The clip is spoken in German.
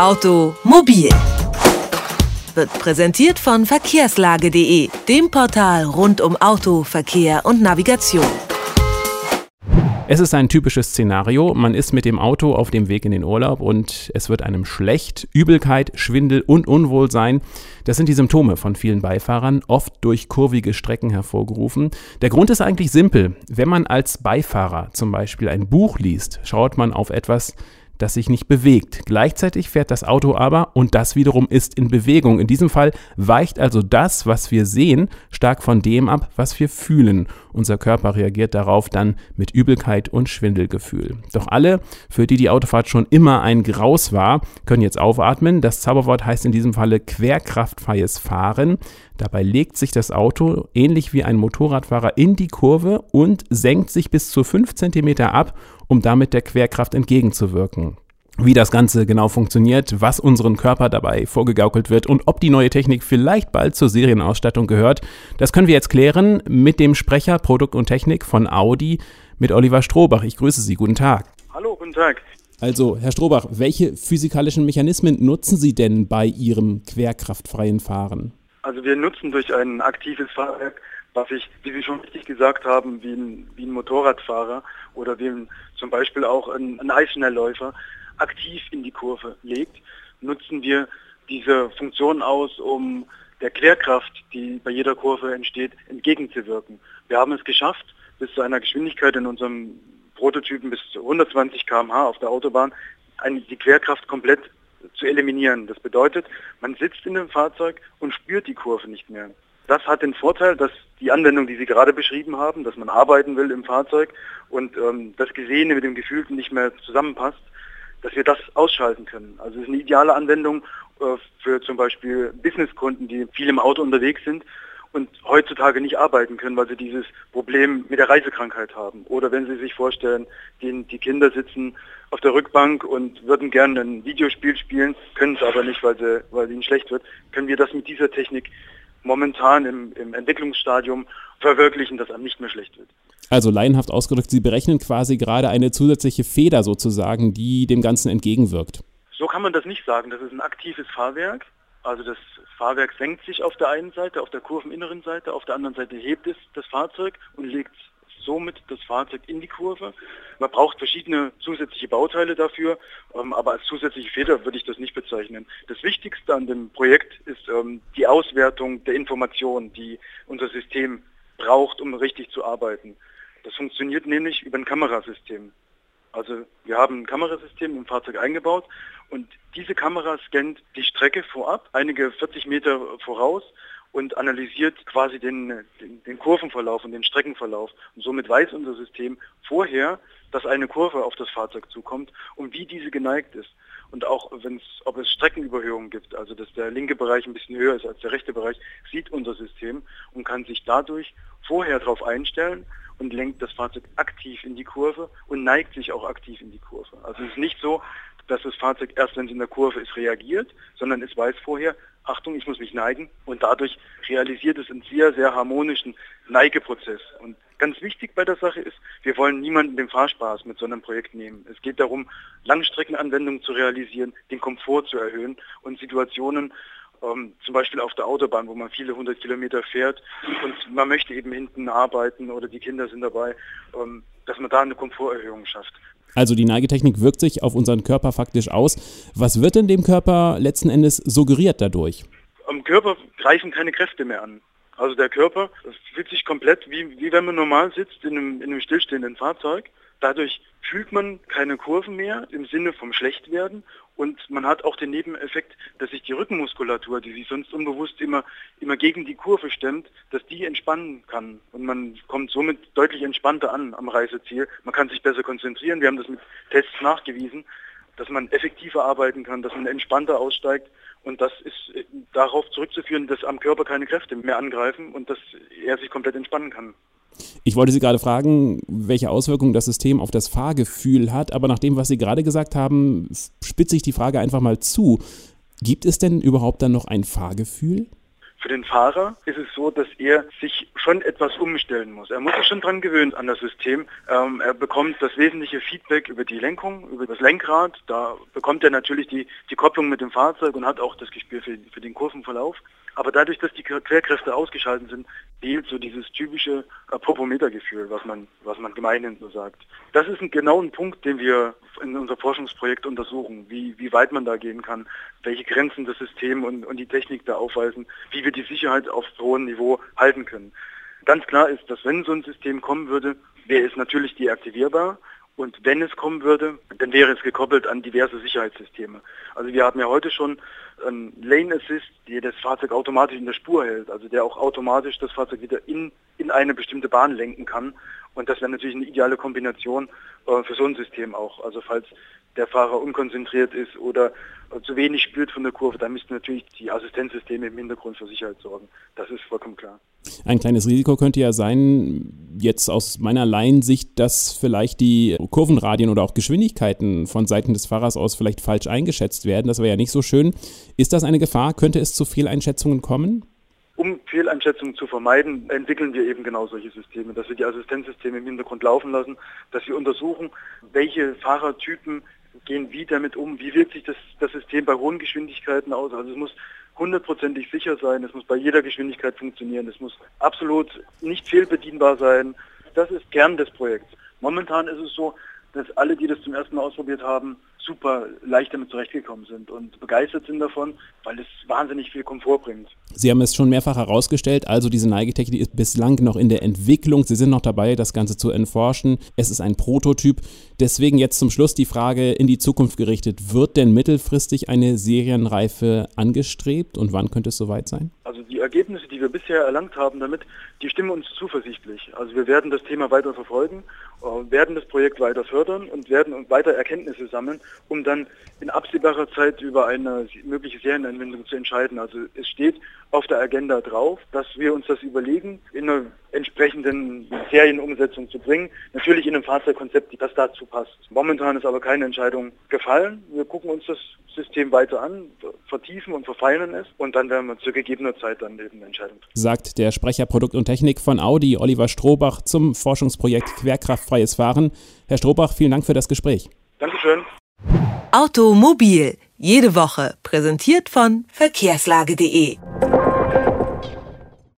Automobil wird präsentiert von verkehrslage.de, dem Portal rund um Auto, Verkehr und Navigation. Es ist ein typisches Szenario. Man ist mit dem Auto auf dem Weg in den Urlaub und es wird einem schlecht. Übelkeit, Schwindel und Unwohlsein. Das sind die Symptome von vielen Beifahrern, oft durch kurvige Strecken hervorgerufen. Der Grund ist eigentlich simpel. Wenn man als Beifahrer zum Beispiel ein Buch liest, schaut man auf etwas, das sich nicht bewegt. Gleichzeitig fährt das Auto aber und das wiederum ist in Bewegung. In diesem Fall weicht also das, was wir sehen, stark von dem ab, was wir fühlen. Unser Körper reagiert darauf dann mit Übelkeit und Schwindelgefühl. Doch alle, für die die Autofahrt schon immer ein Graus war, können jetzt aufatmen. Das Zauberwort heißt in diesem Falle querkraftfreies Fahren. Dabei legt sich das Auto ähnlich wie ein Motorradfahrer in die Kurve und senkt sich bis zu 5 cm ab um damit der Querkraft entgegenzuwirken. Wie das Ganze genau funktioniert, was unseren Körper dabei vorgegaukelt wird und ob die neue Technik vielleicht bald zur Serienausstattung gehört, das können wir jetzt klären mit dem Sprecher Produkt und Technik von Audi, mit Oliver Strohbach. Ich grüße Sie. Guten Tag. Hallo, guten Tag. Also, Herr Strohbach, welche physikalischen Mechanismen nutzen Sie denn bei Ihrem querkraftfreien Fahren? Also wir nutzen durch ein aktives Fahrwerk was ich, wie Sie schon richtig gesagt haben, wie ein, wie ein Motorradfahrer oder wie ein, zum Beispiel auch ein, ein Eisschnellläufer aktiv in die Kurve legt, nutzen wir diese Funktion aus, um der Querkraft, die bei jeder Kurve entsteht, entgegenzuwirken. Wir haben es geschafft, bis zu einer Geschwindigkeit in unserem Prototypen bis zu 120 km/h auf der Autobahn die Querkraft komplett zu eliminieren. Das bedeutet, man sitzt in dem Fahrzeug und spürt die Kurve nicht mehr. Das hat den Vorteil, dass die Anwendung, die Sie gerade beschrieben haben, dass man arbeiten will im Fahrzeug und ähm, das Gesehene mit dem Gefühlten nicht mehr zusammenpasst, dass wir das ausschalten können. Also es ist eine ideale Anwendung äh, für zum Beispiel Businesskunden, die viel im Auto unterwegs sind und heutzutage nicht arbeiten können, weil sie dieses Problem mit der Reisekrankheit haben. Oder wenn Sie sich vorstellen, die, die Kinder sitzen auf der Rückbank und würden gerne ein Videospiel spielen, können es aber nicht, weil, sie, weil ihnen schlecht wird, können wir das mit dieser Technik momentan im, im Entwicklungsstadium verwirklichen, dass einem nicht mehr schlecht wird. Also laienhaft ausgedrückt, Sie berechnen quasi gerade eine zusätzliche Feder sozusagen, die dem Ganzen entgegenwirkt. So kann man das nicht sagen. Das ist ein aktives Fahrwerk. Also das Fahrwerk senkt sich auf der einen Seite, auf der kurveninneren Seite, auf der anderen Seite hebt es das Fahrzeug und legt somit das Fahrzeug in die Kurve. Man braucht verschiedene zusätzliche Bauteile dafür, ähm, aber als zusätzliche Feder würde ich das nicht bezeichnen. Das Wichtigste an dem Projekt ist ähm, die Auswertung der Informationen, die unser System braucht, um richtig zu arbeiten. Das funktioniert nämlich über ein Kamerasystem. Also wir haben ein Kamerasystem im Fahrzeug eingebaut und diese Kamera scannt die Strecke vorab, einige 40 Meter voraus und analysiert quasi den, den, den, Kurvenverlauf und den Streckenverlauf. Und somit weiß unser System vorher, dass eine Kurve auf das Fahrzeug zukommt und wie diese geneigt ist. Und auch wenn's, ob es Streckenüberhöhungen gibt, also dass der linke Bereich ein bisschen höher ist als der rechte Bereich, sieht unser System und kann sich dadurch vorher darauf einstellen und lenkt das Fahrzeug aktiv in die Kurve und neigt sich auch aktiv in die Kurve. Also es ist nicht so, dass das Fahrzeug erst, wenn es in der Kurve ist, reagiert, sondern es weiß vorher, Achtung, ich muss mich neigen und dadurch realisiert es einen sehr, sehr harmonischen Neigeprozess. Und ganz wichtig bei der Sache ist, wir wollen niemanden den Fahrspaß mit so einem Projekt nehmen. Es geht darum, Langstreckenanwendungen zu realisieren, den Komfort zu erhöhen und Situationen, ähm, zum Beispiel auf der Autobahn, wo man viele hundert Kilometer fährt und man möchte eben hinten arbeiten oder die Kinder sind dabei, ähm, dass man da eine Komforterhöhung schafft. Also die Neigetechnik wirkt sich auf unseren Körper faktisch aus. Was wird denn dem Körper letzten Endes suggeriert dadurch? Am Körper greifen keine Kräfte mehr an. Also der Körper fühlt sich komplett wie, wie wenn man normal sitzt in einem, in einem stillstehenden Fahrzeug. Dadurch fühlt man keine Kurven mehr im Sinne vom Schlechtwerden und man hat auch den Nebeneffekt, dass sich die Rückenmuskulatur, die sich sonst unbewusst immer, immer gegen die Kurve stemmt, dass die entspannen kann. Und man kommt somit deutlich entspannter an am Reiseziel. Man kann sich besser konzentrieren. Wir haben das mit Tests nachgewiesen, dass man effektiver arbeiten kann, dass man entspannter aussteigt. Und das ist äh, darauf zurückzuführen, dass am Körper keine Kräfte mehr angreifen und dass er sich komplett entspannen kann. Ich wollte Sie gerade fragen, welche Auswirkungen das System auf das Fahrgefühl hat, aber nach dem, was Sie gerade gesagt haben, spitze ich die Frage einfach mal zu. Gibt es denn überhaupt dann noch ein Fahrgefühl? Für den Fahrer ist es so, dass er sich schon etwas umstellen muss. Er muss sich schon dran gewöhnen an das System. Ähm, er bekommt das wesentliche Feedback über die Lenkung, über das Lenkrad. Da bekommt er natürlich die, die Kopplung mit dem Fahrzeug und hat auch das Gespür für, für den Kurvenverlauf. Aber dadurch, dass die Querkräfte ausgeschaltet sind, fehlt so dieses typische Apopometergefühl, was man, was man gemeinhin so sagt. Das ist ein, genau ein Punkt, den wir in unser Forschungsprojekt untersuchen, wie, wie weit man da gehen kann, welche Grenzen das System und, und die Technik da aufweisen, wie wir die Sicherheit auf hohem Niveau halten können. Ganz klar ist, dass wenn so ein System kommen würde, wäre es natürlich deaktivierbar und wenn es kommen würde, dann wäre es gekoppelt an diverse Sicherheitssysteme. Also wir haben ja heute schon einen Lane Assist, der das Fahrzeug automatisch in der Spur hält, also der auch automatisch das Fahrzeug wieder in, in eine bestimmte Bahn lenken kann. Und das wäre natürlich eine ideale Kombination äh, für so ein System auch. Also falls der Fahrer unkonzentriert ist oder zu wenig spürt von der Kurve, dann müssten natürlich die Assistenzsysteme im Hintergrund für Sicherheit sorgen. Das ist vollkommen klar. Ein kleines Risiko könnte ja sein, jetzt aus meiner Laiensicht, dass vielleicht die Kurvenradien oder auch Geschwindigkeiten von Seiten des Fahrers aus vielleicht falsch eingeschätzt werden. Das wäre ja nicht so schön. Ist das eine Gefahr? Könnte es zu Fehleinschätzungen kommen? Um Fehleinschätzungen zu vermeiden, entwickeln wir eben genau solche Systeme, dass wir die Assistenzsysteme im Hintergrund laufen lassen, dass wir untersuchen, welche Fahrertypen gehen wie damit um, wie wirkt sich das, das System bei hohen Geschwindigkeiten aus. Also es muss hundertprozentig sicher sein, es muss bei jeder Geschwindigkeit funktionieren, es muss absolut nicht fehlbedienbar sein. Das ist Kern des Projekts. Momentan ist es so, dass alle, die das zum ersten Mal ausprobiert haben, super leicht damit zurechtgekommen sind und begeistert sind davon, weil es wahnsinnig viel Komfort bringt. Sie haben es schon mehrfach herausgestellt, also diese Neigetechnik ist bislang noch in der Entwicklung. Sie sind noch dabei, das Ganze zu erforschen. Es ist ein Prototyp. Deswegen jetzt zum Schluss die Frage in die Zukunft gerichtet. Wird denn mittelfristig eine Serienreife angestrebt und wann könnte es soweit sein? Also die Ergebnisse, die wir bisher erlangt haben damit, die stimmen uns zuversichtlich. Also wir werden das Thema weiter verfolgen, äh, werden das Projekt weiter fördern und werden weiter Erkenntnisse sammeln, um dann in absehbarer Zeit über eine mögliche Serienanwendung zu entscheiden. Also es steht auf der Agenda drauf, dass wir uns das überlegen, in einer entsprechenden Serienumsetzung zu bringen. Natürlich in einem Fahrzeugkonzept, das dazu passt. Momentan ist aber keine Entscheidung gefallen. Wir gucken uns das System weiter an, vertiefen und verfeinern es und dann werden wir zu gegebener Zeit dann eben eine Entscheidung treffen. Sagt der Sprecher Produkt und Technik von Audi, Oliver Strohbach, zum Forschungsprojekt Querkraftfreies Fahren. Herr Strohbach, vielen Dank für das Gespräch. Dankeschön. Automobil, jede Woche, präsentiert von verkehrslage.de.